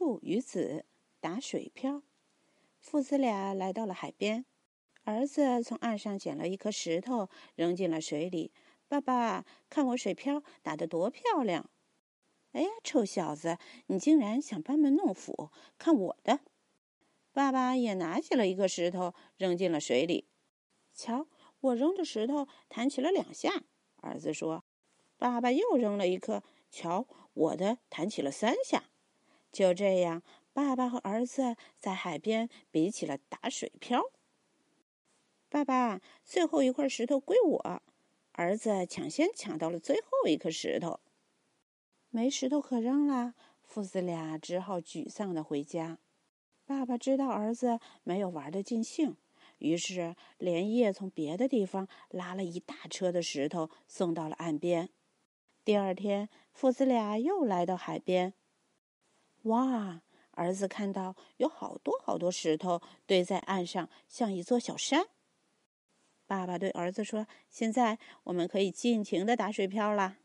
父与子打水漂。父子俩来到了海边，儿子从岸上捡了一颗石头，扔进了水里。爸爸，看我水漂打得多漂亮！哎呀，臭小子，你竟然想班门弄斧！看我的！爸爸也拿起了一个石头，扔进了水里。瞧，我扔的石头弹起了两下。儿子说：“爸爸又扔了一颗，瞧，我的弹起了三下。”就这样，爸爸和儿子在海边比起了打水漂。爸爸，最后一块石头归我。儿子抢先抢到了最后一颗石头，没石头可扔了，父子俩只好沮丧的回家。爸爸知道儿子没有玩的尽兴，于是连夜从别的地方拉了一大车的石头送到了岸边。第二天，父子俩又来到海边。哇！儿子看到有好多好多石头堆在岸上，像一座小山。爸爸对儿子说：“现在我们可以尽情的打水漂了。”